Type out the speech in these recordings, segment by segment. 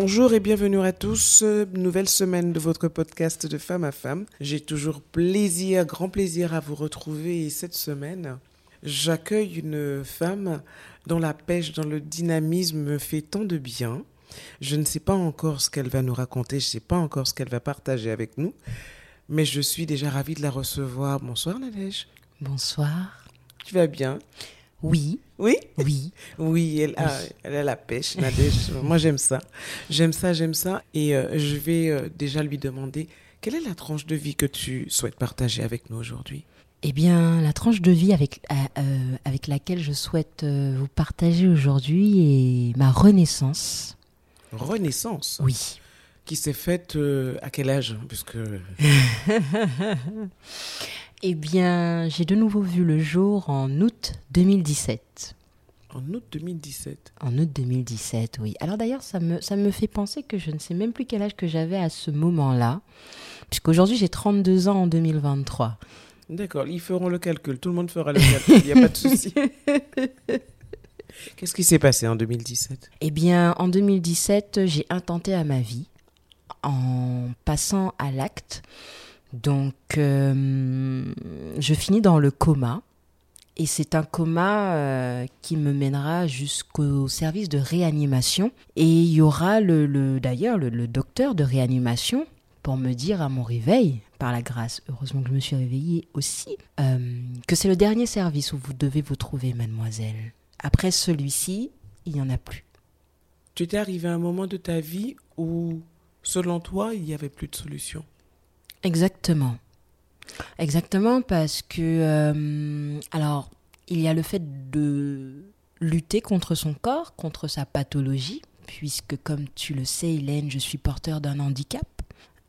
Bonjour et bienvenue à tous. Nouvelle semaine de votre podcast de femme à femme. J'ai toujours plaisir, grand plaisir à vous retrouver et cette semaine, j'accueille une femme dont la pêche, dans le dynamisme me fait tant de bien. Je ne sais pas encore ce qu'elle va nous raconter, je ne sais pas encore ce qu'elle va partager avec nous, mais je suis déjà ravie de la recevoir. Bonsoir Nadège. Bonsoir. Tu vas bien? Oui. Oui? Oui. Oui, elle a, elle a la pêche, Nadège. Moi, j'aime ça. J'aime ça, j'aime ça. Et euh, je vais euh, déjà lui demander quelle est la tranche de vie que tu souhaites partager avec nous aujourd'hui? Eh bien, la tranche de vie avec, euh, avec laquelle je souhaite vous partager aujourd'hui est ma renaissance. Renaissance? Oui. Qui s'est faite à quel âge? Puisque... Eh bien, j'ai de nouveau vu le jour en août 2017. En août 2017 En août 2017, oui. Alors d'ailleurs, ça me, ça me fait penser que je ne sais même plus quel âge que j'avais à ce moment-là, puisqu'aujourd'hui j'ai 32 ans en 2023. D'accord, ils feront le calcul, tout le monde fera le calcul, il n'y a pas de souci. Qu'est-ce qui s'est passé en 2017 Eh bien, en 2017, j'ai intenté à ma vie en passant à l'acte donc, euh, je finis dans le coma. Et c'est un coma euh, qui me mènera jusqu'au service de réanimation. Et il y aura le, d'ailleurs le, docteur de réanimation pour me dire à mon réveil, par la grâce, heureusement que je me suis réveillée aussi, euh, que c'est le dernier service où vous devez vous trouver, mademoiselle. Après celui-ci, il n'y en a plus. Tu étais arrivé à un moment de ta vie où, selon toi, il n'y avait plus de solution Exactement. Exactement parce que, euh, alors, il y a le fait de lutter contre son corps, contre sa pathologie, puisque comme tu le sais, Hélène, je suis porteur d'un handicap.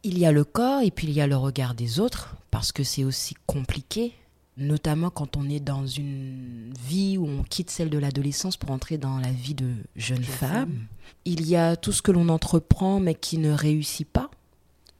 Il y a le corps et puis il y a le regard des autres, parce que c'est aussi compliqué, notamment quand on est dans une vie où on quitte celle de l'adolescence pour entrer dans la vie de jeune femme. Il y a tout ce que l'on entreprend mais qui ne réussit pas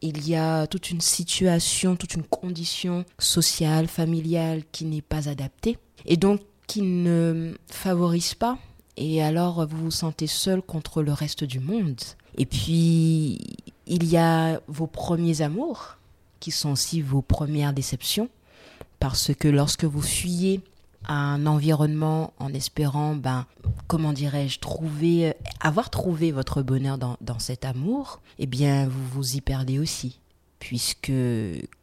il y a toute une situation, toute une condition sociale, familiale qui n'est pas adaptée et donc qui ne favorise pas. Et alors vous vous sentez seul contre le reste du monde. Et puis il y a vos premiers amours qui sont aussi vos premières déceptions parce que lorsque vous fuyez un environnement en espérant, ben, comment dirais-je, trouver, avoir trouvé votre bonheur dans, dans cet amour, eh bien, vous vous y perdez aussi. Puisque,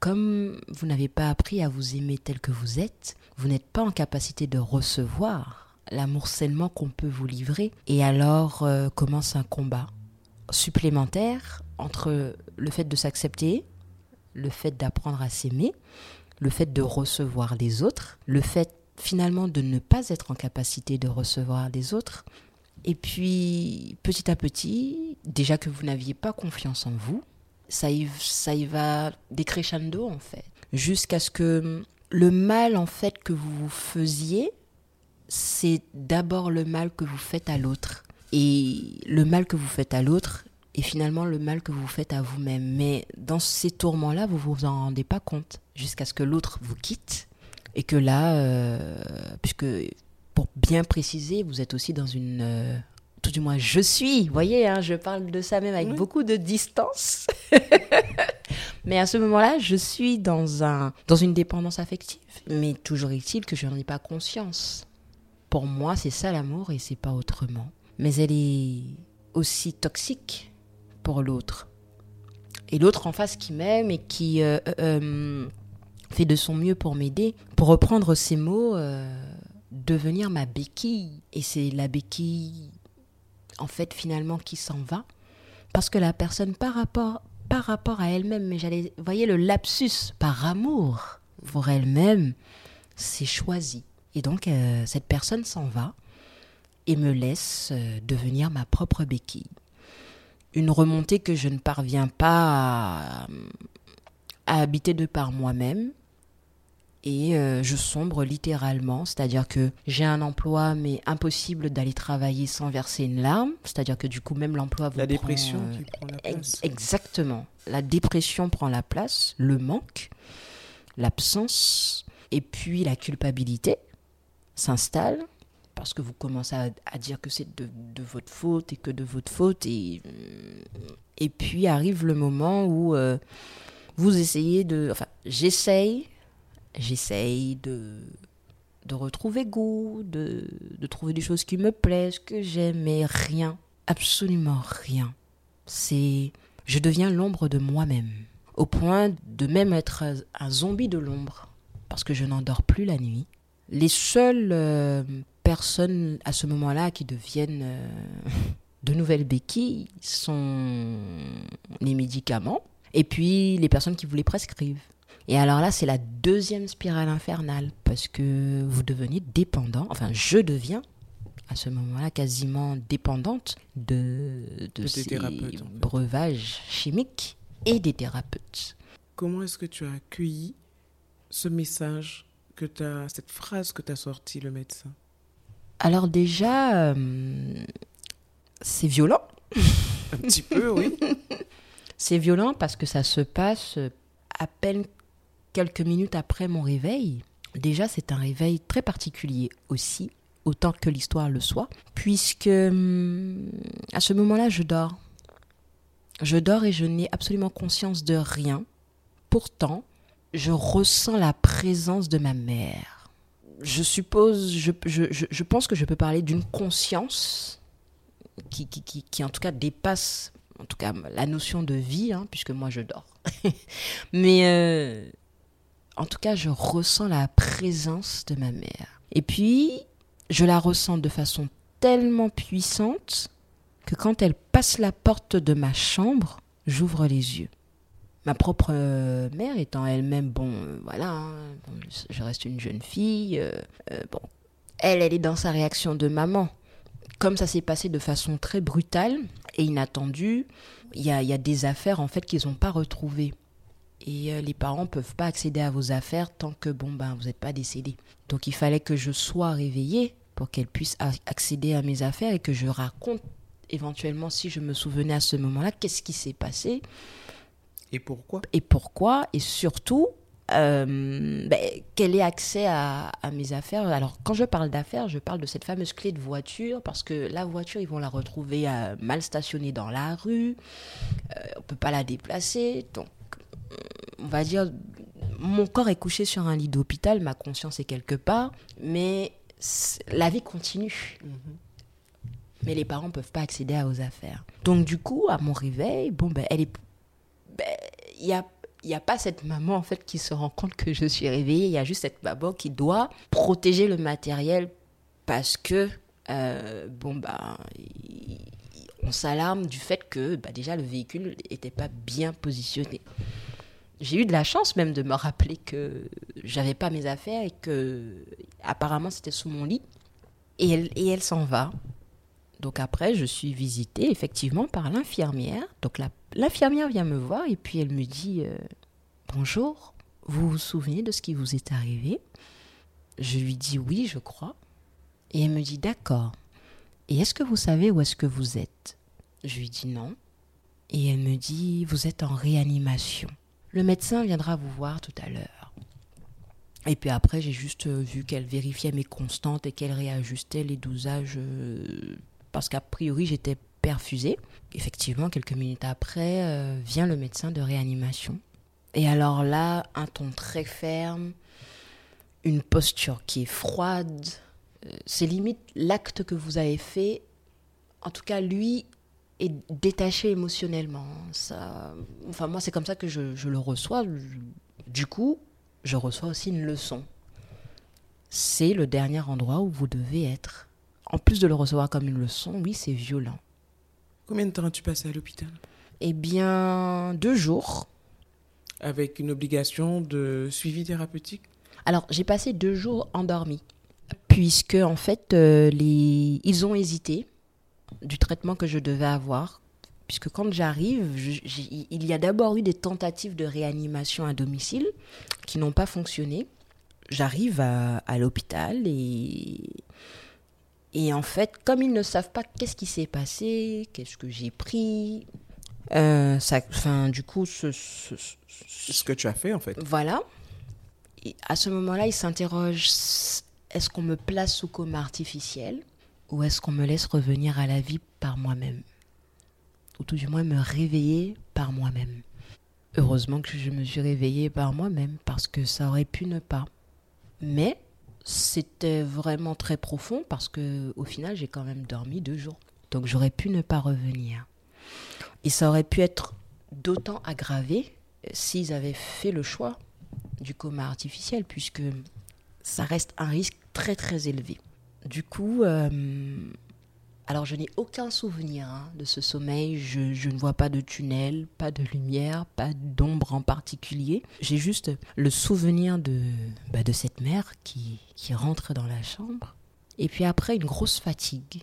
comme vous n'avez pas appris à vous aimer tel que vous êtes, vous n'êtes pas en capacité de recevoir l'amour seulement qu'on peut vous livrer. Et alors euh, commence un combat supplémentaire entre le fait de s'accepter, le fait d'apprendre à s'aimer, le fait de recevoir les autres, le fait finalement de ne pas être en capacité de recevoir des autres. Et puis, petit à petit, déjà que vous n'aviez pas confiance en vous, ça y, ça y va décrescendo en fait. Jusqu'à ce que le mal en fait que vous faisiez, c'est d'abord le mal que vous faites à l'autre. Et le mal que vous faites à l'autre est finalement le mal que vous faites à vous-même. Mais dans ces tourments-là, vous vous en rendez pas compte. Jusqu'à ce que l'autre vous quitte et que là, euh, puisque pour bien préciser, vous êtes aussi dans une... Euh, tout du moins, je suis, vous voyez, hein, je parle de ça même avec beaucoup de distance. Mais à ce moment-là, je suis dans, un, dans une dépendance affective. Mais toujours est-il que je n'en ai pas conscience. Pour moi, c'est ça l'amour et c'est pas autrement. Mais elle est aussi toxique pour l'autre. Et l'autre en face qui m'aime et qui euh, fait de son mieux pour m'aider. Pour reprendre ces mots, euh, devenir ma béquille. Et c'est la béquille, en fait, finalement, qui s'en va. Parce que la personne, par rapport, par rapport à elle-même, mais j'allais, voyez le lapsus, par amour pour elle-même, c'est choisi. Et donc, euh, cette personne s'en va et me laisse euh, devenir ma propre béquille. Une remontée que je ne parviens pas à, à habiter de par moi-même. et euh, je sombre littéralement, c'est-à-dire que j'ai un emploi mais impossible d'aller travailler sans verser une larme, c'est-à-dire que du coup même l'emploi vous La prend, dépression euh, qui prend la place. Exactement. La dépression prend la place, le manque, l'absence, et puis la culpabilité s'installe parce que vous commencez à, dire que c'est de, votre faute et que de votre faute. Et, et puis arrive le moment où euh, vous essayez de... Enfin, j'essaye, j'essaye de, de retrouver goût, de, de trouver des choses qui me plaisent, que j'aime, mais rien, absolument rien. C'est... Je deviens l'ombre de moi-même, au point de même être un- zombie de l'ombre, parce que je n'endors plus la nuit. Les seules euh, personnes à ce moment-là qui deviennent euh, de nouvelles béquilles sont les médicaments et puis les personnes qui vous les prescrivent. Et alors là, c'est la deuxième spirale infernale parce que vous devenez dépendant, enfin je deviens à ce moment-là quasiment dépendante de, de, De ces fait. breuvages chimiques et des thérapeutes. Comment est-ce que tu as accueilli ce message, que t'as, cette phrase que t'as sortie, le médecin? Alors déjà, euh, c'est violent. Un petit peu, oui. C'est violent parce que ça se passe à peine quelques minutes après mon réveil. Déjà, c'est un réveil très particulier aussi, autant que l'histoire le soit, puisque hum, à ce moment-là, je dors. Je dors et je n'ai absolument conscience de rien. Pourtant, je ressens la présence de ma mère. Je suppose, je, je- je- pense que je peux parler d'une conscience qui, qui, qui, qui, en tout cas dépasse en tout cas la notion de vie, hein, puisque moi je dors. Mais euh, en tout cas, je ressens la présence de ma mère. Et puis, je la ressens de façon tellement puissante que quand elle passe la porte de ma chambre, j'ouvre les yeux. Ma propre euh, mère étant elle-même, bon, euh, voilà, hein, je- reste une jeune fille, euh, bon, elle, elle est dans sa réaction de maman. Comme ça s'est passé de façon très brutale et inattendue, il y a, y a des affaires en fait qu'ils n'ont pas retrouvées. Et les parents peuvent pas accéder à vos affaires tant que bon ben vous n'êtes pas décédé. Donc il fallait que je sois réveillée pour qu'elle puisse accéder à mes affaires et que je raconte éventuellement si je me souvenais à ce moment-là qu'est-ce qui s'est passé Et pourquoi? Et pourquoi? Et surtout euh, ben, quel est accès à, à mes affaires? Alors quand je parle d'affaires je parle de cette fameuse clé de voiture parce que la voiture ils vont la retrouver euh, mal stationnée dans la rue euh, on peut pas la déplacer donc euh, on va dire mon corps est couché sur un lit d'hôpital ma conscience est quelque part mais la vie continue. Mais les parents peuvent pas accéder à vos affaires. Donc du coup, à mon réveil, bon ben elle est ben, il y a il y a pas cette maman en fait qui se rend compte que je suis réveillée, il y a juste cette maman qui doit protéger le matériel parce que euh, bon bah on s'alarme du fait que bah, déjà le véhicule n'était pas bien positionné. J'ai eu de la chance même de me rappeler que j'avais pas mes affaires et que apparemment c'était sous mon lit. Et elle, et elle s'en va. Donc après, je suis visitée effectivement par l'infirmière. Donc la- l'infirmière vient me voir et puis elle me dit euh, Bonjour, vous vous souvenez de ce qui vous est arrivé? Je lui dis oui, je crois. Et elle me dit D'accord. Et est-ce que vous savez où est-ce que vous êtes? Je lui dis non. Et elle me dit Vous êtes en réanimation. Le médecin viendra vous voir tout à l'heure. Et puis après, j'ai juste euh, vu qu'elle vérifiait mes constantes et qu'elle réajustait les dosages euh, parce qu'a priori j'étais Effectivement, quelques minutes après, euh, vient le médecin de réanimation. Et alors là, un ton très ferme, une posture qui est froide. Euh, C'est limite l'acte que vous avez fait. En tout cas, lui est détaché émotionnellement. Ça, enfin, moi, c'est comme ça que je, je le reçois. Du coup, je reçois aussi une leçon. C'est le dernier endroit où vous devez être. En plus de le recevoir comme une leçon, oui, c'est violent. Combien de temps as-tu passé à l'hôpital? Eh bien, deux jours. Avec une obligation de suivi thérapeutique? Alors, j'ai passé deux jours endormis, puisque en fait, euh, les... ils ont hésité du traitement que je devais avoir, puisque quand j'arrive, il y a d'abord eu des tentatives de réanimation à domicile qui n'ont pas fonctionné. j'arrive à, à l'hôpital et et en fait, comme ils ne savent pas qu'est-ce qui s'est passé, qu'est-ce que j'ai pris, euh, ça, enfin, du coup, ce, ce- ce- Ce que tu as fait, en fait. voilà. Et à ce moment-là, ils s'interrogent est-ce qu'on me place sous coma artificiel ou est-ce qu'on me laisse revenir à la vie par moi-même? Ou tout du moins me réveiller par moi-même. Heureusement que je me suis réveillée par moi-même parce que ça aurait pu ne pas. Mais c'était vraiment très profond parce que au final, j'ai quand même dormi deux jours. Donc j'aurais pu ne pas revenir. Et ça aurait pu être d'autant aggravé s'ils avaient fait le choix du coma artificiel, puisque ça reste un risque très très élevé. Du coup, euh, alors je n'ai aucun souvenir hein, de ce sommeil, je, ne vois pas de tunnel, pas de lumière, pas d'ombre en particulier. J'ai juste le souvenir de, bah, de cette mère qui, qui rentre dans la chambre, et puis après une grosse fatigue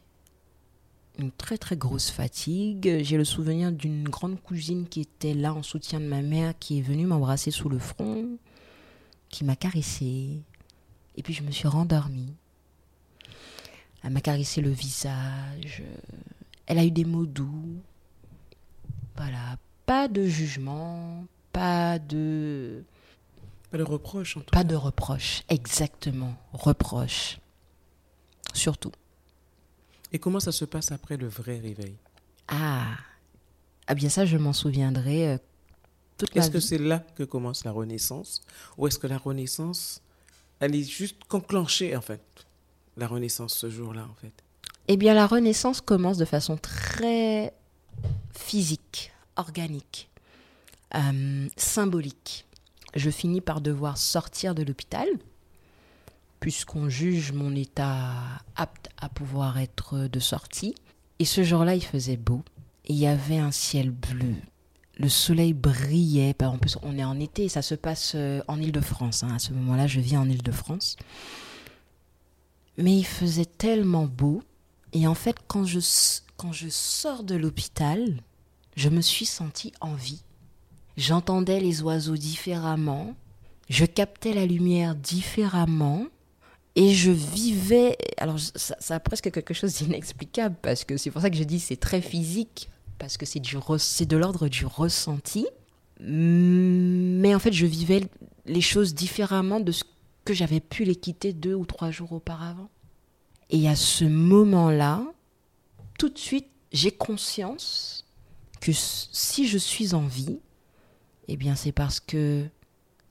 une très très grosse fatigue. J'ai le souvenir d'une grande cousine qui était là en soutien de ma mère, qui est venue m'embrasser sous le front, qui m'a caressé. Et puis je me suis rendormie. Elle m'a caressé le visage. Elle a eu des mots doux. Voilà, pas de jugement, pas de Pas de reproche, en tout pas cas. de reproche, exactement, reproche. Surtout. Et comment ça se passe après le vrai réveil? Ah, ah bien ça, je m'en souviendrai euh, toute Est-ce que c'est là que commence la renaissance? Ou est-ce que la renaissance, elle est juste enclenchée, en fait? La renaissance, ce jour-là, en fait. Eh bien, la renaissance commence de façon très physique, organique, euh, symbolique. Je finis par devoir sortir de l'hôpital, puisqu'on juge mon état apte à pouvoir être de sortie. Et ce jour-là, il faisait beau. Il y avait un ciel bleu. Le soleil brillait. On est en été, ça se passe euh, en Ile-de-France. hein. À ce moment-là, je vis en Ile-de-France. Mais il faisait tellement beau. Et en fait, quand je, quand je sors de l'hôpital, je me suis sentie en vie. J'entendais les oiseaux différemment, je captais la lumière différemment, et je vivais. Alors, ça, a presque quelque chose d'inexplicable, parce que c'est pour ça que je dis c'est très physique, parce que c'est de l'ordre du ressenti. Mais en fait, je vivais les choses différemment de ce que j'avais pu les quitter deux ou trois jours auparavant. Et à ce moment-là, tout de suite, j'ai conscience que si je suis en vie, eh bien c'est parce que,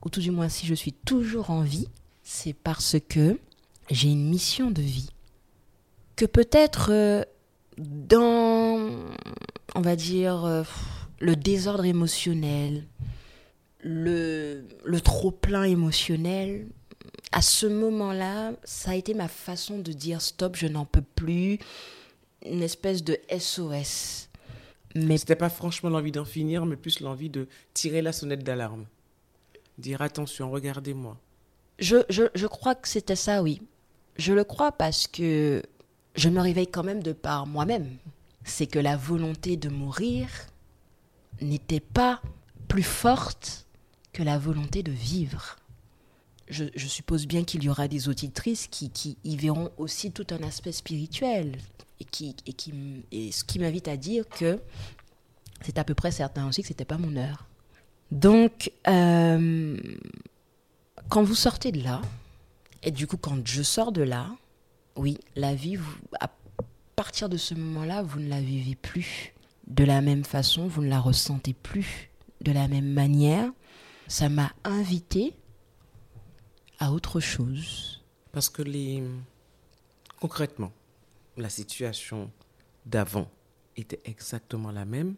ou tout du moins si je suis toujours en vie, c'est parce que j'ai une mission de vie. Que peut-être euh, dans, on va dire, euh, le désordre émotionnel, le, le trop-plein émotionnel, à ce moment-là, ça a été ma façon de dire stop, je n'en peux plus, une espèce de SOS. Mais C'était pas franchement l'envie d'en finir, mais plus l'envie de tirer la sonnette d'alarme. Dire attention, regardez-moi. je, je, je crois que c'était ça, oui. Je le crois parce que je me réveille quand même de par moi-même. C'est que la volonté de mourir n'était pas plus forte que la volonté de vivre. Je, suppose bien qu'il y aura des auditrices qui, y verront aussi tout un aspect spirituel et, qui, et, qui, et ce qui m'invite à dire que c'est à peu près certain aussi que c'était pas mon heure. Donc, euh, quand vous sortez de là, et du coup quand je sors de là, oui, la vie, à partir de ce moment-là, vous ne la vivez plus de la même façon, vous ne la ressentez plus de la même manière. Ça m'a invité à autre chose. Parce que les... concrètement, la situation d'avant était exactement la même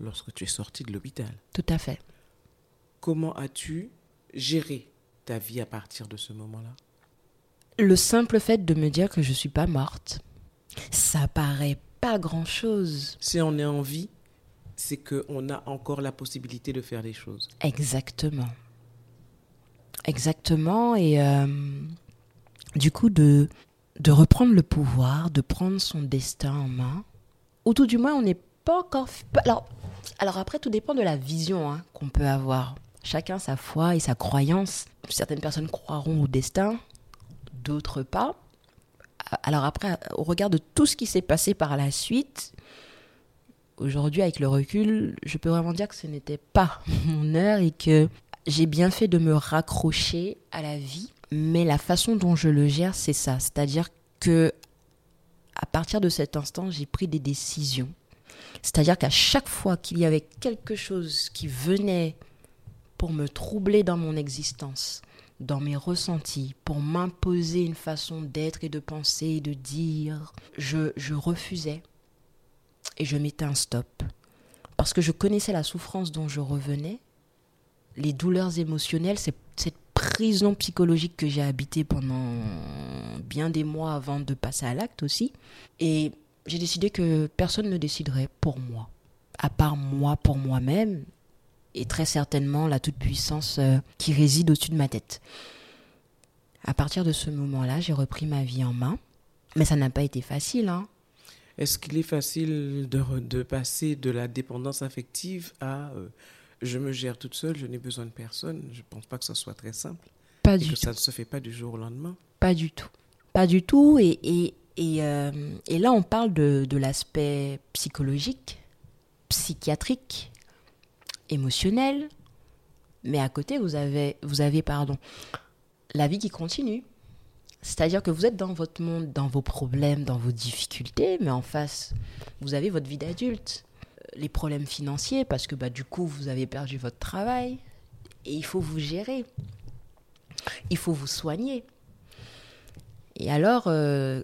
lorsque tu es sorti de l'hôpital. Tout à fait. Comment as-tu géré ta vie à partir de ce moment-là? Le simple fait de me dire que je suis pas morte, ça paraît pas grand-chose. Si on est en vie, c'est qu'on a encore la possibilité de faire des choses. Exactement. Exactement. Et euh, du coup, de, de reprendre le pouvoir, de prendre son destin en main, ou tout du moins, on n'est pas encore. Alors, alors après, tout dépend de la vision hein, qu'on peut avoir. chacun sa foi et sa croyance. Certaines personnes croiront au destin, d'autres pas. Alors après, au regard de tout ce qui s'est passé par la suite, aujourd'hui, avec le recul, je peux vraiment dire que ce n'était pas mon heure et que j'ai bien fait de me raccrocher à la vie. Mais la façon dont je le gère, c'est ça. C'est-à-dire que à partir de cet instant, j'ai pris des décisions. C'est-à-dire qu'à chaque fois qu'il y avait quelque chose qui venait pour me troubler dans mon existence, dans mes ressentis, pour m'imposer une façon d'être et de penser et de dire, je, je refusais et je mettais un stop. Parce que je connaissais la souffrance dont je revenais, les douleurs émotionnelles, cette prison psychologique que j'ai habité pendant bien des mois avant de passer à l'acte aussi. Et j'ai décidé que personne ne déciderait pour moi, à part moi pour moi-même, et très certainement la toute-puissance euh, qui réside au-dessus de ma tête. À partir de ce moment-là, j'ai repris ma vie en main, mais ça n'a pas été facile. Hein. Est-ce qu'il est facile de, de, passer de la dépendance affective à euh, je me gère toute seule, je n'ai besoin de personne Je ne pense pas que ce soit très simple. Pas et du que tout. ça ne se fait pas du jour au lendemain. Pas du tout. Pas du tout. Et, et, et, euh, et là, on parle de, de l'aspect psychologique, psychiatrique, émotionnel. Mais à côté, vous avez, vous avez pardon, la vie qui continue. C'est-à-dire que vous êtes dans votre monde, dans vos problèmes, dans vos difficultés, mais en face, vous avez votre vie d'adulte, les problèmes financiers, parce que bah, du coup, vous avez perdu votre travail, et il faut vous gérer, il faut vous soigner. Et alors, euh,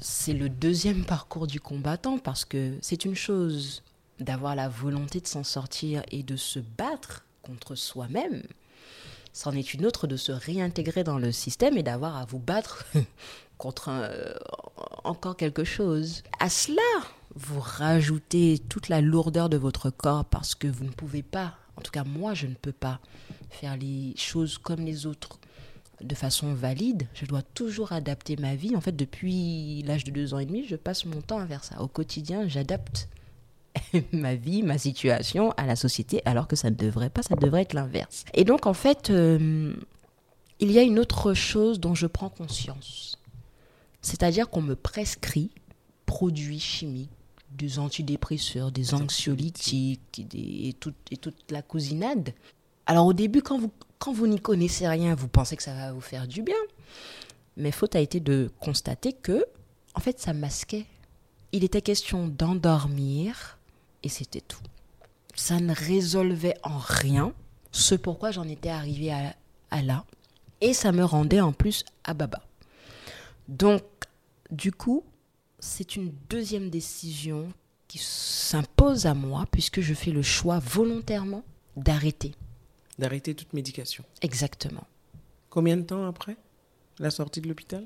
c'est le deuxième parcours du combattant, parce que c'est une chose d'avoir la volonté de s'en sortir et de se battre contre soi-même. C'en est une autre de se réintégrer dans le système et d'avoir à vous battre contre euh, encore quelque chose. À cela, vous rajoutez toute la lourdeur de votre corps parce que vous ne pouvez pas, en tout cas moi je ne peux pas, faire les choses comme les autres de façon valide. Je dois toujours adapter ma vie. En fait, depuis l'âge de deux ans et demi, je passe mon temps à faire ça. Au quotidien, j'adapte ma vie, ma situation à la société, alors que ça ne devrait pas, ça devrait être l'inverse. Et donc, en fait, euh, il y a une autre chose dont je prends conscience. C'est-à-dire qu'on me prescrit produits chimiques, des antidépresseurs, des anxiolytiques des, et, toute, et toute la cousinade. Alors au début, quand vous, quand vous n'y connaissez rien, vous pensez que ça va vous faire du bien. Mais faute a été de constater que, en fait, ça masquait. Il était question d'endormir et c'était tout. Ça ne résolvait en rien ce pourquoi j'en étais arrivée à, à là. Et ça me rendait en plus à baba. Donc, du coup, c'est une deuxième décision qui s'impose à moi puisque je fais le choix volontairement d'arrêter. D'arrêter toute médication. Exactement. Combien de temps après la sortie de l'hôpital?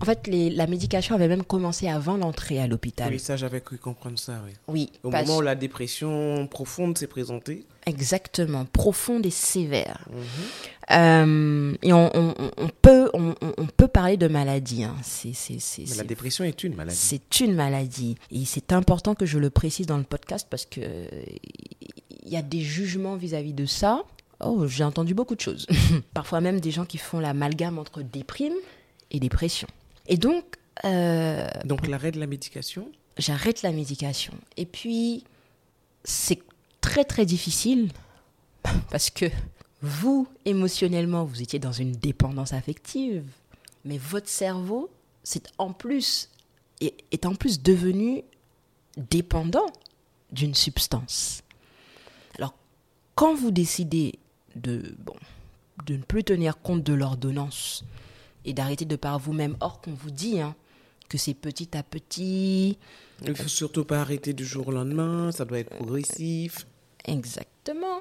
En fait, les, la médication avait même commencé avant l'entrée à l'hôpital. Oui, ça, j'avais cru comprendre ça, oui. Oui. Au parce- moment où la dépression profonde s'est présentée. Exactement, profonde et sévère. Mhm. Euh, et on, on- on- on peut, on, peut parler de maladie. hein. C'est, c'est, c'est, Mais la dépression est une maladie. c'est une maladie. Et c'est important que je le précise dans le podcast parce que il y a des jugements vis-à-vis de ça. Oh, j'ai entendu beaucoup de choses. Parfois même des gens qui font l'amalgame entre déprime et dépression. Et donc, euh, Donc l'arrêt de la médication, j'arrête la médication. Et puis, c'est très très difficile parce que vous, émotionnellement, vous étiez dans une dépendance affective, mais votre cerveau, c'est en plus, est, est en plus devenu dépendant d'une substance. Alors, quand vous décidez de, bon, de ne plus tenir compte de l'ordonnance et d'arrêter de par vous-même, or qu'on vous dit hein, que c'est petit à petit, il faut surtout pas arrêter du jour au lendemain, ça doit être progressif. Exactement.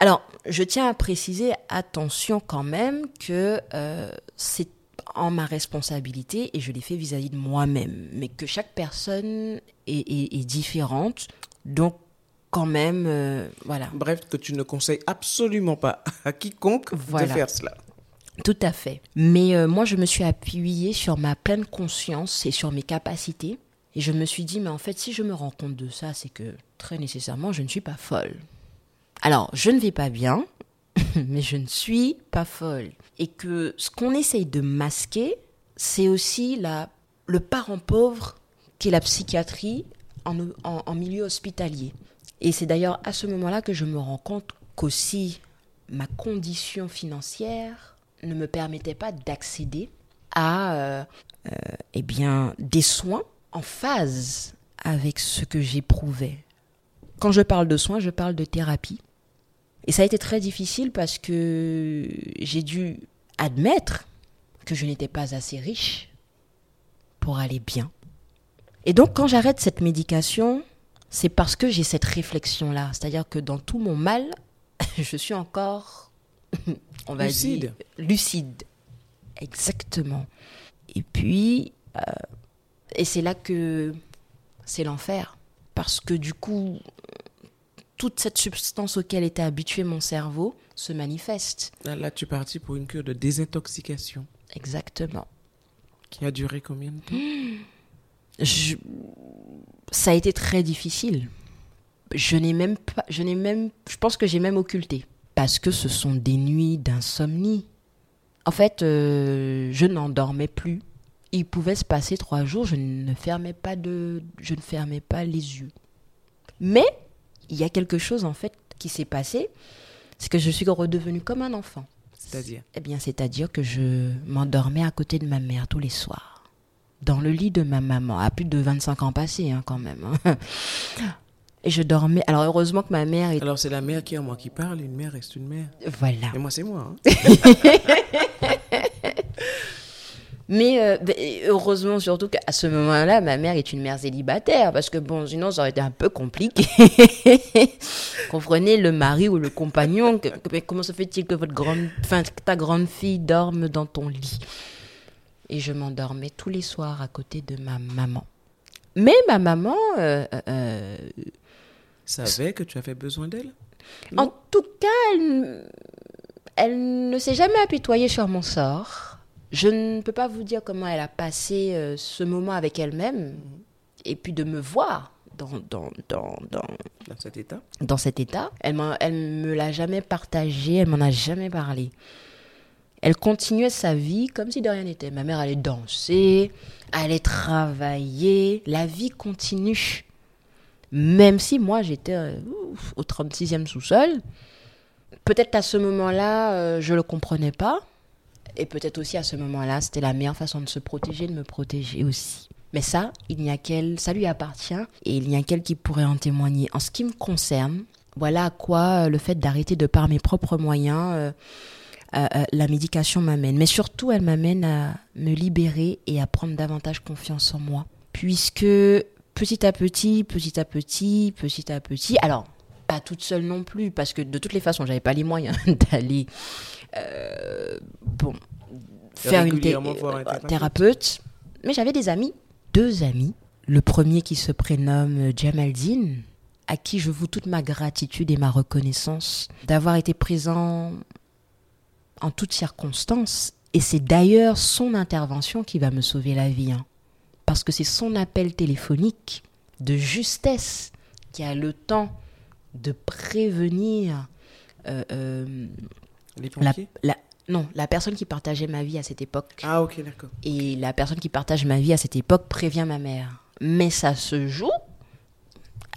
Alors, je tiens à préciser, attention quand même, que euh, c'est en ma responsabilité et je l'ai fait vis-à-vis de moi-même, mais que chaque personne est, est- est différente. Donc, quand même, euh, voilà. Bref, que tu ne conseilles absolument pas à quiconque Voilà. de faire cela. Tout à fait. Mais euh, moi, je me suis appuyée sur ma pleine conscience et sur mes capacités. Et je me suis dit, mais en fait, si je me rends compte de ça, c'est que très nécessairement, je ne suis pas folle. Alors, je ne vais pas bien. mais je ne suis pas folle. Et que ce qu'on essaye de masquer, c'est aussi la, le parent pauvre qui est la psychiatrie en, en, en milieu hospitalier. Et c'est d'ailleurs à ce moment-là que je me rends compte qu'aussi ma condition financière ne me permettait pas d'accéder à euh, euh, eh bien, des soins en phase avec ce que j'éprouvais. Quand je parle de soins, je parle de thérapie. Et ça a été très difficile parce que j'ai dû admettre que je n'étais pas assez riche pour aller bien. Et donc quand j'arrête cette médication, c'est parce que j'ai cette réflexion-là. C'est-à-dire que dans tout mon mal, je suis encore, on va lucide. dire, lucide. Exactement. Et puis, euh, et c'est là que c'est l'enfer. Parce que du coup, toute cette substance auquel était habitué mon cerveau se manifeste. Là, là, tu es parti pour une cure de désintoxication Exactement. qui a duré combien de temps? Je- Ça a été très difficile. Je n'ai même pas, je n'ai même, je pense que j'ai même occulté. Parce que ce sont des nuits d'insomnie. En fait, euh, je n'en dormais plus. Il pouvait se passer trois jours, je ne fermais pas de, je ne fermais pas les yeux. Mais il y a quelque chose en fait qui s'est passé, c'est que je suis redevenue comme un enfant. C'est-à-dire Eh bien, c'est-à-dire que je m'endormais à côté de ma mère tous les soirs. Dans le lit de ma maman. À plus de 25 ans passés, hein, quand même. hein. Et je dormais. Alors, heureusement que ma mère est. Alors, c'est la mère qui est en moi qui parle, une mère reste une mère. Voilà. Et moi, c'est moi. hein. Mais euh, ben, heureusement surtout qu'à ce moment-là, ma mère est une mère célibataire. Parce que bon, sinon, ça aurait été un peu compliqué. Comprenez le mari ou le compagnon. que- que- mais comment se fait-il que votre grande, ta grande fille dorme dans ton lit? Et je m'endormais tous les soirs à côté de ma maman. Mais ma maman, euh, euh, Savait que tu avais besoin d'elle? En tout cas, elle, elle ne s'est jamais apitoyée sur mon sort. Je ne peux pas vous dire comment elle a passé euh, ce moment avec elle-même et puis de me voir dans, dans, dans, dans, dans cet état dans cet état. Elle ne me l'a jamais partagé, elle m'en a jamais parlé. Elle continuait sa vie comme si de rien n'était. Ma mère allait danser, allait travailler. La vie continue. Même si moi j'étais euh, au 36e sous-sol. Peut-être à ce moment-là, euh, je ne le comprenais pas. Et peut-être aussi à ce moment-là, c'était la meilleure façon de se protéger, de me protéger aussi. Mais ça, il n'y a qu'elle, ça lui appartient et il n'y a qu'elle qui pourrait en témoigner. En ce qui me concerne, voilà à quoi euh, le fait d'arrêter de par mes propres moyens, la médication m'amène. Mais surtout, elle m'amène à me libérer et à prendre davantage confiance en moi. Puisque petit à petit, petit à petit, petit à petit, alors pas toute seule non plus, parce que de toutes les façons, j'avais pas les moyens d'aller, euh, bon, faire une thé- un euh, thérapeute. thérapeute. Mais j'avais des amis, deux amis. Le premier qui se prénomme Jamaldine, à qui je voue toute ma gratitude et ma reconnaissance d'avoir été présent en toutes circonstances. Et c'est d'ailleurs son intervention qui va me sauver la vie. hein. Parce que c'est son appel téléphonique de justesse qui a le temps de prévenir euh, euh, Les la, non, la personne qui partageait ma vie à cette époque. Ah, ok, d'accord. Et la personne qui partage ma vie à cette époque prévient ma mère. Mais ça se joue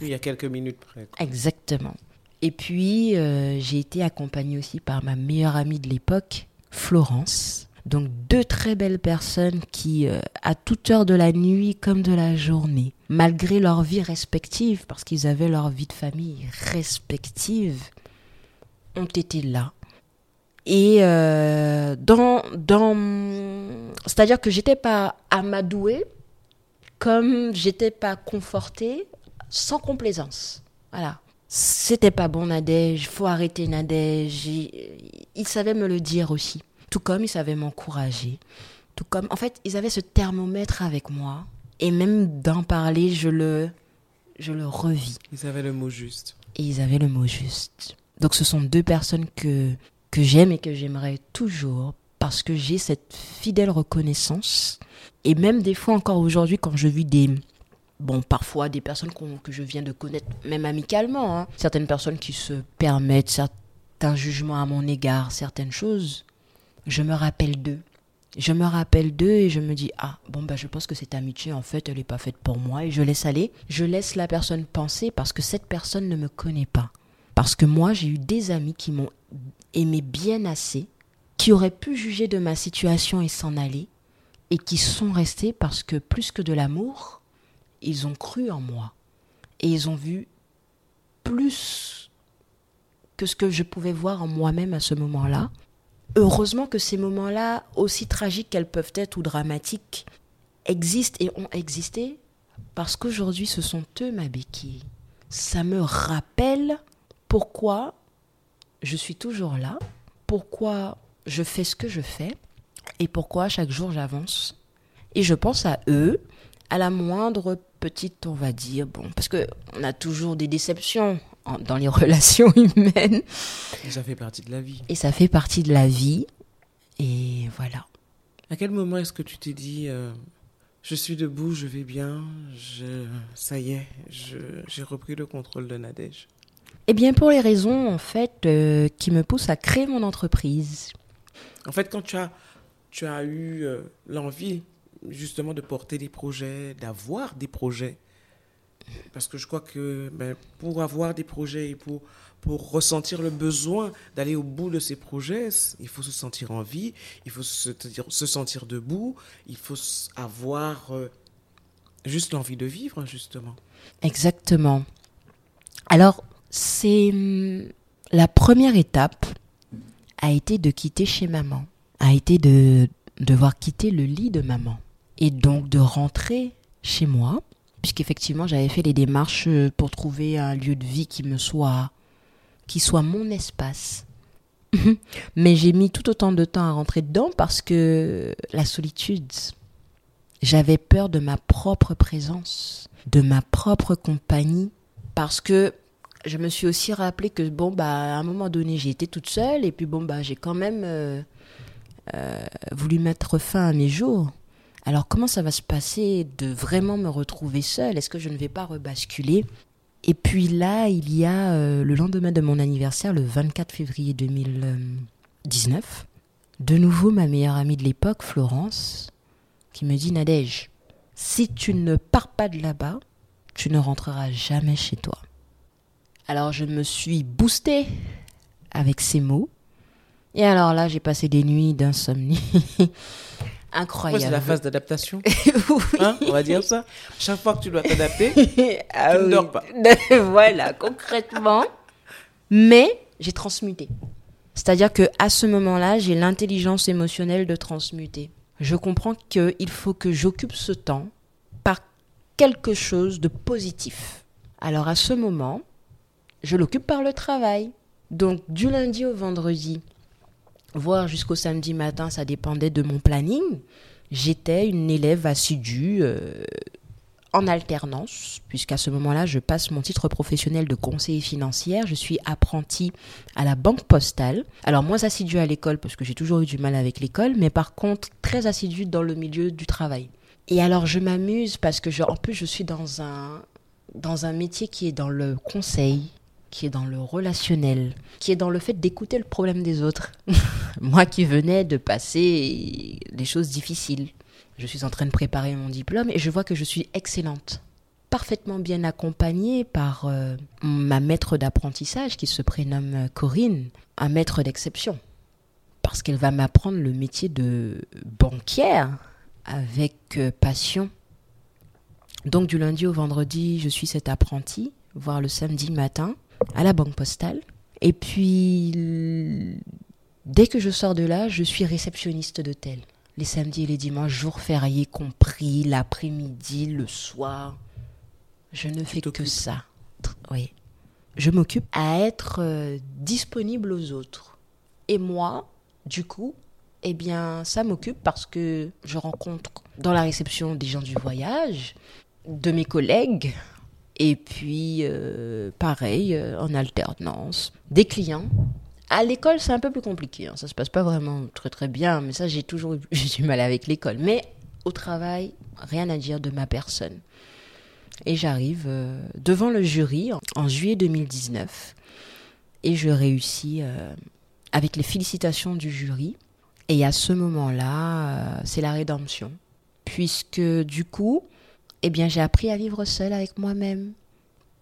Il y a quelques minutes près. quoi. Exactement. Et puis, euh, j'ai été accompagnée aussi par ma meilleure amie de l'époque, Florence. Donc, deux très belles personnes qui, euh, à toute heure de la nuit comme de la journée, malgré leur vie respective, parce qu'ils avaient leur vie de famille respective, ont été là. Et euh, dans, dans, c'est-à-dire que j'étais pas amadouée, comme j'étais pas confortée, sans complaisance. Voilà. C'était pas bon, Nadège, faut arrêter, Nadège. Et Ils savaient me le dire aussi. Tout comme ils savaient m'encourager. Tout comme, en fait, ils avaient ce thermomètre avec moi. Et même d'en parler, je le, je le revis. Ils avaient le mot juste. Et ils avaient le mot juste. Donc ce sont deux personnes que, que j'aime et que j'aimerais toujours parce que j'ai cette fidèle reconnaissance. Et même des fois encore aujourd'hui quand je vis des... Bon, parfois des personnes que je viens de connaître, même amicalement. hein. Certaines personnes qui se permettent cer- un jugement à mon égard, certaines choses, je me rappelle d'eux. Je me rappelle d'eux et je me dis ah bon bah je pense que cette amitié en fait elle n'est pas faite pour moi et je laisse aller. Je laisse la personne penser parce que cette personne ne me connaît pas. Parce que moi j'ai eu des amis qui m'ont aimé bien assez, qui auraient pu juger de ma situation et s'en aller et qui sont restés parce que plus que de l'amour, ils ont cru en moi et ils ont vu plus que ce que je pouvais voir en moi-même à ce moment-là. Heureusement que ces moments-là, aussi tragiques qu'elles peuvent être ou dramatiques, existent et ont existé parce qu'aujourd'hui ce sont eux ma béquille. Ça me rappelle pourquoi je suis toujours là, pourquoi je fais ce que je fais et pourquoi chaque jour j'avance. Et je pense à eux, à la moindre petite, on va dire, bon, parce que on a toujours des déceptions dans les relations humaines. Et ça fait partie de la vie. Et ça fait partie de la vie. Et voilà. À quel moment est-ce que tu t'es dit, euh, je suis debout, je vais bien, je, ça y est, j'ai repris le contrôle de Nadège? Eh bien, pour les raisons, en fait, euh, qui me poussent à créer mon entreprise. En fait, quand tu as, tu as eu euh, l'envie justement de porter des projets, d'avoir des projets. Parce que je crois que ben, pour avoir des projets et pour, pour ressentir le besoin d'aller au bout de ces projets, il faut se sentir en vie, il faut se, se sentir debout, il faut avoir euh, juste l'envie de vivre, justement. Exactement. Alors, c'est hum, la première étape a été de quitter chez maman, a été de devoir quitter le lit de maman et donc de rentrer chez moi, puisqu'effectivement j'avais fait les démarches pour trouver un lieu de vie qui me soit, qui soit mon espace. Mais j'ai mis tout autant de temps à rentrer dedans parce que la solitude, j'avais peur de ma propre présence, de ma propre compagnie, parce que je me suis aussi rappelé que bon bah à un moment donné j'ai été toute seule et puis bon bah j'ai quand même euh, euh, voulu mettre fin à mes jours. Alors comment ça va se passer de vraiment me retrouver seule? Est-ce que je ne vais pas rebasculer? Et puis là, il y a euh, le lendemain de mon anniversaire, le 24 février 2019, de nouveau ma meilleure amie de l'époque, Florence, qui me dit Nadège, si tu ne pars pas de là-bas, tu ne rentreras jamais chez toi. Alors je me suis boostée avec ces mots. Et alors là, j'ai passé des nuits d'insomnie. incroyable. C'est la phase d'adaptation. Hein, on va dire ça. Chaque fois que tu dois t'adapter, ah tu ne dors pas. voilà, concrètement. Mais j'ai transmuté. C'est-à-dire que à ce moment-là, j'ai l'intelligence émotionnelle de transmuter. Je comprends qu'il faut que j'occupe ce temps par quelque chose de positif. Alors à ce moment, je l'occupe par le travail. Donc du lundi au vendredi, voire jusqu'au samedi matin, ça dépendait de mon planning. J'étais une élève assidue euh, en alternance, puisqu'à ce moment-là, je passe mon titre professionnel de conseiller financière. Je suis apprentie à la banque postale. Alors, moins assidue à l'école, parce que j'ai toujours eu du mal avec l'école, mais par contre, très assidue dans le milieu du travail. Et alors, je m'amuse parce que, en plus, je suis dans un, dans un métier qui est dans le conseil, qui est dans le relationnel, qui est dans le fait d'écouter le problème des autres. Moi qui venais de passer des choses difficiles. Je suis en train de préparer mon diplôme et je vois que je suis excellente. Parfaitement bien accompagnée par euh, ma maître d'apprentissage qui se prénomme Corinne, un maître d'exception. Parce qu'elle va m'apprendre le métier de banquière avec euh, passion. Donc du lundi au vendredi, je suis cette apprentie, voire le samedi matin à la banque postale. Et puis, dès que je sors de là, je suis réceptionniste d'hôtel. Les samedis et les dimanches, jours fériés compris, l'après-midi, le soir. Je ne fais que ça. Oui. Je m'occupe à être euh, disponible aux autres. Et moi, du coup, eh bien, ça m'occupe parce que je rencontre dans la réception des gens du voyage, de mes collègues, et puis, euh, pareil, euh, en alternance, des clients. À l'école, c'est un peu plus compliqué. Hein. Ça se passe pas vraiment très très bien, mais ça, j'ai toujours eu du mal avec l'école. Mais au travail, rien à dire de ma personne. Et j'arrive euh, devant le jury en, juillet 2019. et je réussis avec les félicitations du jury. Et à ce moment-là, c'est la rédemption. Puisque du coup, eh bien, j'ai appris à vivre seule avec moi-même.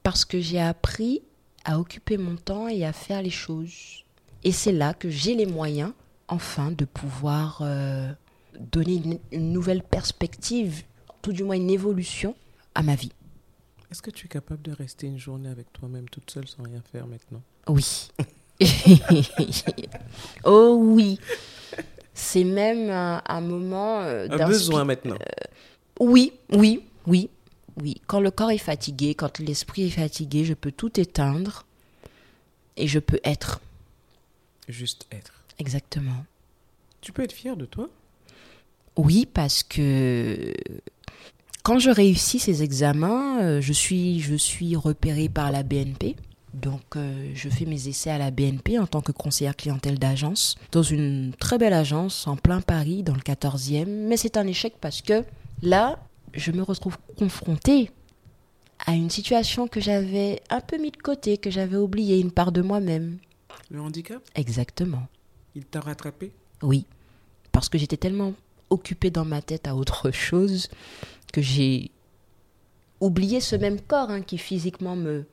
Parce que j'ai appris à occuper mon temps et à faire les choses. Et c'est là que j'ai les moyens, enfin, de pouvoir euh, donner une, une nouvelle perspective, tout du moins une évolution à ma vie. Est-ce que tu es capable de rester une journée avec toi-même toute seule sans rien faire maintenant? Oui. oh oui. C'est même un, un moment euh, Un besoin maintenant. Oui, oui, oui, oui. Quand le corps est fatigué, quand l'esprit est fatigué, je peux tout éteindre et je peux être. Juste être. Exactement. Tu peux être fier de toi? Oui, parce que quand je réussis ces examens, euh, je suis, je suis repérée par la BNP. Donc, euh, je fais mes essais à la BNP en tant que conseillère clientèle d'agence, dans une très belle agence en plein Paris, dans le 14e. Mais c'est un échec parce que là, je me retrouve confrontée à une situation que j'avais un peu mis de côté, que j'avais oublié, une part de moi-même. Le handicap? Exactement. Il t'a rattrapé Oui, parce que j'étais tellement occupée dans ma tête à autre chose que j'ai oublié ce même corps hein, qui physiquement me,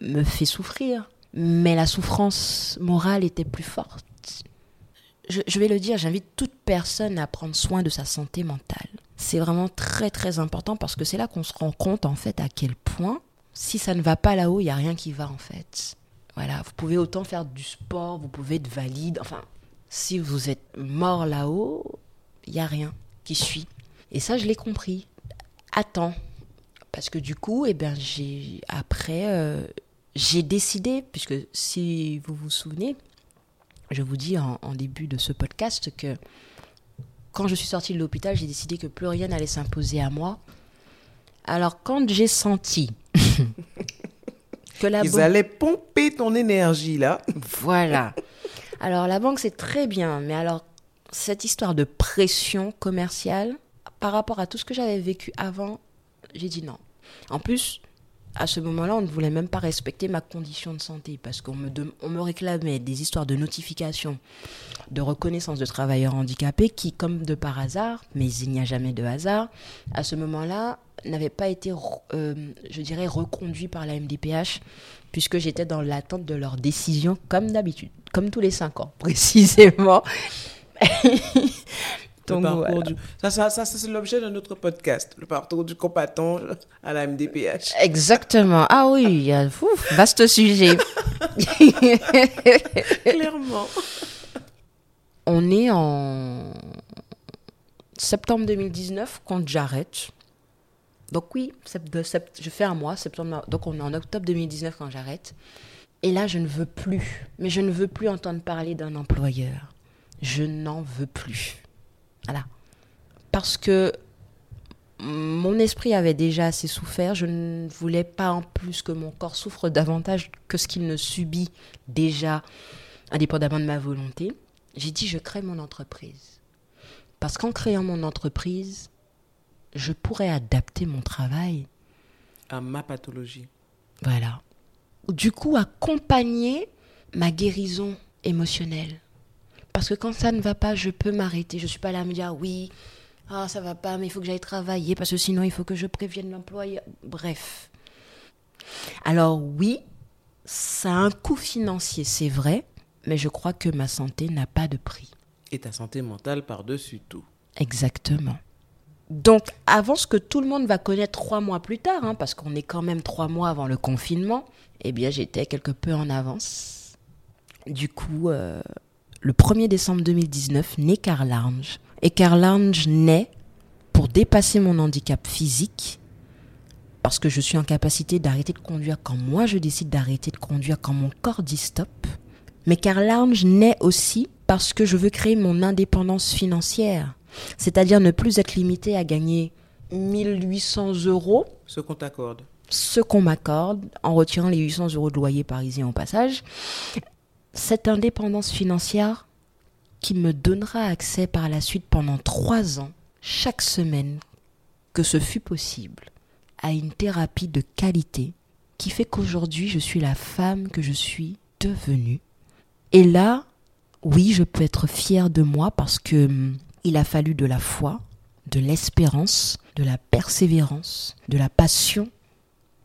me fait souffrir. Mais la souffrance morale était plus forte. Je, je vais le dire, j'invite toute personne à prendre soin de sa santé mentale. C'est vraiment très très important parce que c'est là qu'on se rend compte en fait à quel point si ça ne va pas là-haut, il n'y a rien qui va en fait. Voilà, vous pouvez autant faire du sport, vous pouvez être valide, enfin, si vous êtes mort là-haut, il n'y a rien qui suit. Et ça, je l'ai compris. Temps. Parce que du coup, eh ben, après, euh, j'ai décidé, puisque si vous vous souvenez, je vous dis en début de ce podcast que quand je suis sortie de l'hôpital, j'ai décidé que plus rien n'allait s'imposer à moi. Alors, quand j'ai senti que la Ils banque- allaient pomper ton énergie là. voilà. Alors la banque c'est très bien, mais alors cette histoire de pression commerciale par rapport à tout ce que j'avais vécu avant, j'ai dit non. En plus, à ce moment-là, on ne voulait même pas respecter ma condition de santé parce qu'on me, réclamait des histoires de notification, de reconnaissance de travailleurs handicapés qui, comme de par hasard, mais il n'y a jamais de hasard, à ce moment-là, n'avaient pas été, euh, je dirais, reconduits par la MDPH puisque j'étais dans l'attente de leur décision comme d'habitude, comme tous les cinq ans, précisément. Le Donc, voilà. du... Ça, ça, ça, c'est l'objet de notre podcast. Le parcours du combattant à la MDPH. Exactement. Ah oui, il y a ouf, vaste sujet. Clairement. On est en septembre 2019 quand j'arrête. Donc oui, sept- de sept- je fais un mois, septembre. Donc on est en octobre 2019 quand j'arrête. Et là, je ne veux plus. Mais je ne veux plus entendre parler d'un employeur. Je n'en veux plus. Voilà. Parce que mon esprit avait déjà assez souffert. Je ne voulais pas en plus que mon corps souffre davantage que ce qu'il ne subit déjà, indépendamment de ma volonté. J'ai dit, je crée mon entreprise. Parce qu'en créant mon entreprise, je pourrais adapter mon travail. À ma pathologie. Voilà. Du coup, accompagner ma guérison émotionnelle. Parce que quand ça ne va pas, je peux m'arrêter. Je ne suis pas là à me dire oui, ah, ça va pas, mais il faut que j'aille travailler parce que sinon il faut que je prévienne l'employeur. Bref. Alors oui, ça a un coût financier, c'est vrai, mais je crois que ma santé n'a pas de prix. Et ta santé mentale par-dessus tout. Exactement. Donc, avant ce que tout le monde va connaître trois mois plus tard, hein, parce qu'on est quand même trois mois avant le confinement, eh bien, j'étais quelque peu en avance. Du coup, euh, le 1er décembre 2019, naît Carl Lounge. Et Carl Lounge naît pour dépasser mon handicap physique, parce que je suis en capacité d'arrêter de conduire quand moi je décide d'arrêter de conduire, quand mon corps dit stop. Mais Carl Lounge naît aussi parce que je veux créer mon indépendance financière. C'est-à-dire ne plus être limité à gagner 1800 euros, Ce qu'on t'accorde. ce qu'on m'accorde, en retirant les 800 euros de loyer parisien au passage. Cette indépendance financière qui me donnera accès par la suite pendant trois ans, chaque semaine, que ce fut possible, à une thérapie de qualité qui fait qu'aujourd'hui je suis la femme que je suis devenue. Et là, oui, je peux être fière de moi parce que hum, il a fallu de la foi, de l'espérance, de la persévérance, de la passion,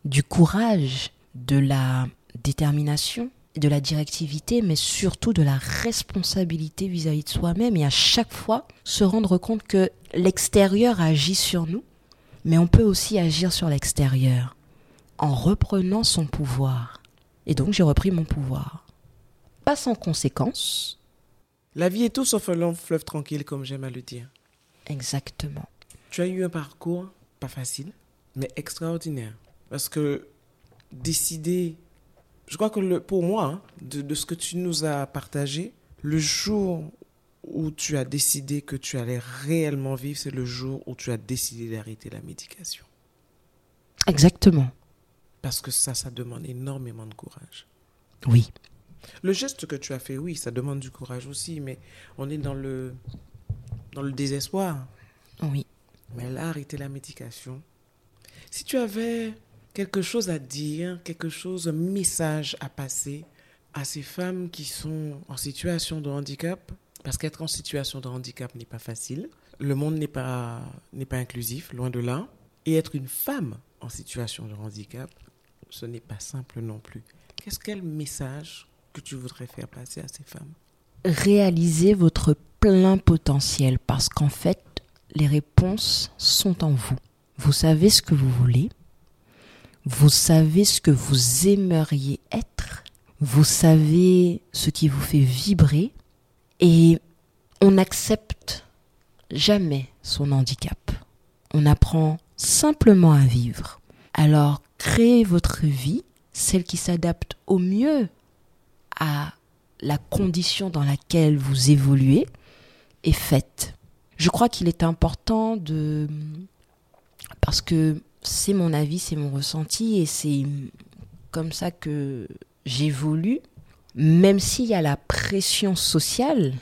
du courage, de la détermination, de la directivité, mais surtout de la responsabilité vis-à-vis de soi-même et à chaque fois se rendre compte que l'extérieur agit sur nous, mais on peut aussi agir sur l'extérieur en reprenant son pouvoir. Et donc j'ai repris mon pouvoir. Pas sans conséquence. La vie est tout sauf un long fleuve tranquille, comme j'aime à le dire. Exactement. Tu as eu un parcours pas facile, mais extraordinaire. Parce que décider, je crois que le, pour moi, hein, de, de ce que tu nous as partagé, le jour où tu as décidé que tu allais réellement vivre, c'est le jour où tu as décidé d'arrêter la médication. Exactement. Parce que ça, ça demande énormément de courage. Oui. Le geste que tu as fait, oui, ça demande du courage aussi, mais on est dans le, dans le désespoir. Oui. Mais là, arrêter la médication. Si tu avais quelque chose à dire, quelque chose, un message à passer à ces femmes qui sont en situation de handicap, parce qu'être en situation de handicap n'est pas facile, le monde n'est pas, n'est pas inclusif, loin de là, et être une femme en situation de handicap, ce n'est pas simple non plus. Qu'est-ce quel message que tu voudrais faire passer à ces femmes? Réalisez votre plein potentiel parce qu'en fait, les réponses sont en vous. Vous savez ce que vous voulez. Vous savez ce que vous aimeriez être. Vous savez ce qui vous fait vibrer. Et on n'accepte jamais son handicap. On apprend simplement à vivre. Alors, créez votre vie, celle qui s'adapte au mieux à la condition dans laquelle vous évoluez, et faites. Je crois qu'il est important de... Parce que c'est mon avis, c'est mon ressenti, et c'est comme ça que j'évolue, même s'il y a la pression sociale,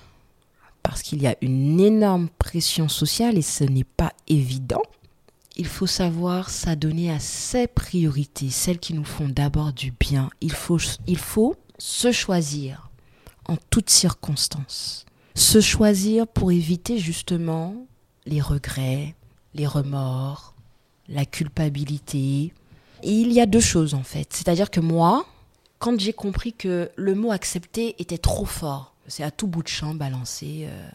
parce qu'il y a une énorme pression sociale et ce n'est pas évident, il faut savoir s'adonner à ses priorités, celles qui nous font d'abord du bien. Il faut, il faut se choisir en toutes circonstances. Se choisir pour éviter justement les regrets, les remords, la culpabilité. Et il y a deux choses en fait. C'est-à-dire que moi, quand j'ai compris que le mot accepter était trop fort, c'est à tout bout de champ balancé. Euh,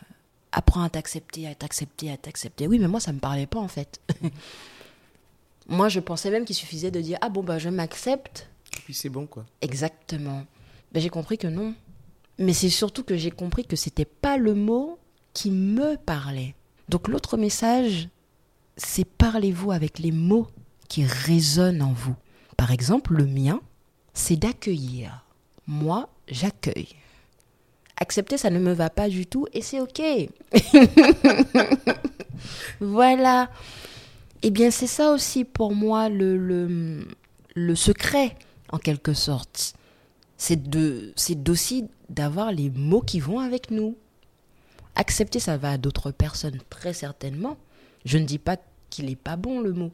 apprends à t'accepter, à t'accepter, à t'accepter. Oui, mais moi, ça ne me parlait pas en fait. moi, je pensais même qu'il suffisait de dire Ah bon, bah, je m'accepte. Et puis c'est bon, quoi. Exactement. Ben, j'ai compris que non. Mais c'est surtout que j'ai compris que c'était pas le mot qui me parlait. Donc, l'autre message, c'est parlez-vous avec les mots qui résonnent en vous. Par exemple, le mien, c'est d'accueillir. Moi, j'accueille. Accepter, ça ne me va pas du tout et c'est OK. voilà. Eh bien, c'est ça aussi pour moi le, le, le secret, en quelque sorte. C'est de, c'est d'avoir les mots qui vont avec nous. Accepter, ça va à d'autres personnes, très certainement. Je ne dis pas qu'il n'est pas bon le mot.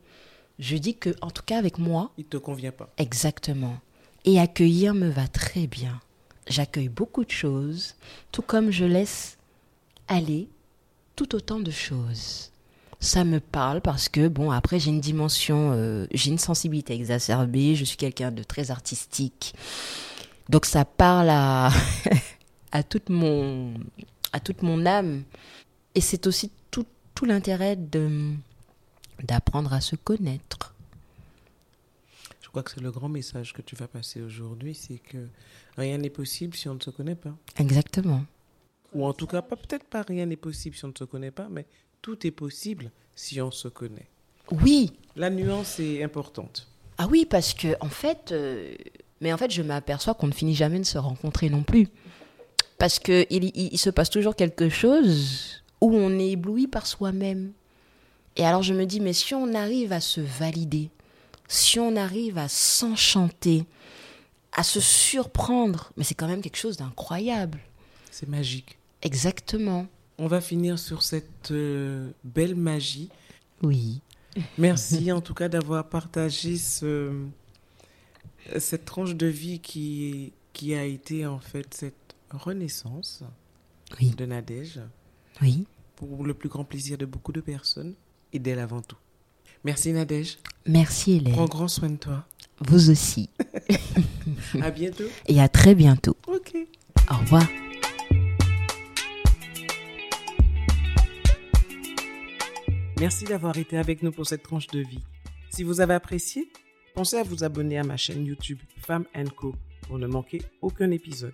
Je dis que, en tout cas, avec moi. Il ne te convient pas. Exactement. Et accueillir me va très bien j'accueille beaucoup de choses, tout comme je laisse aller tout autant de choses. Ça me parle parce que, bon, après, j'ai une dimension, euh, j'ai une sensibilité exacerbée, je suis quelqu'un de très artistique. Donc, ça parle à, à, toute mon, à toute mon âme. Et c'est aussi tout, l'intérêt d'apprendre à se connaître. Je crois que c'est le grand message que tu vas passer aujourd'hui, c'est que rien n'est possible si on ne se connaît pas. Exactement. Ou en tout cas, pas peut-être pas rien n'est possible si on ne se connaît pas, mais tout est possible si on se connaît. Oui. La nuance est importante. Ah oui, parce que en fait, euh, mais en fait, je m'aperçois qu'on ne finit jamais de se rencontrer non plus, parce que il, il se passe toujours quelque chose où on est ébloui par soi-même. Et alors je me dis, mais si on arrive à se valider, si on arrive à s'enchanter, à se surprendre, mais c'est quand même quelque chose d'incroyable. C'est magique. Exactement. On va finir sur cette euh, belle magie. Oui. Merci en tout cas d'avoir partagé ce, cette tranche de vie qui, qui a été en fait cette renaissance Oui. de Nadège Oui. pour le plus grand plaisir de beaucoup de personnes et d'elle avant tout. Merci Nadège. Merci Hélène. Prends grand soin de toi. Vous aussi. À bientôt. Et à très bientôt. Ok. Au revoir. Merci d'avoir été avec nous pour cette tranche de vie. Si vous avez apprécié, pensez à vous abonner à ma chaîne YouTube Femme Co pour ne manquer aucun épisode.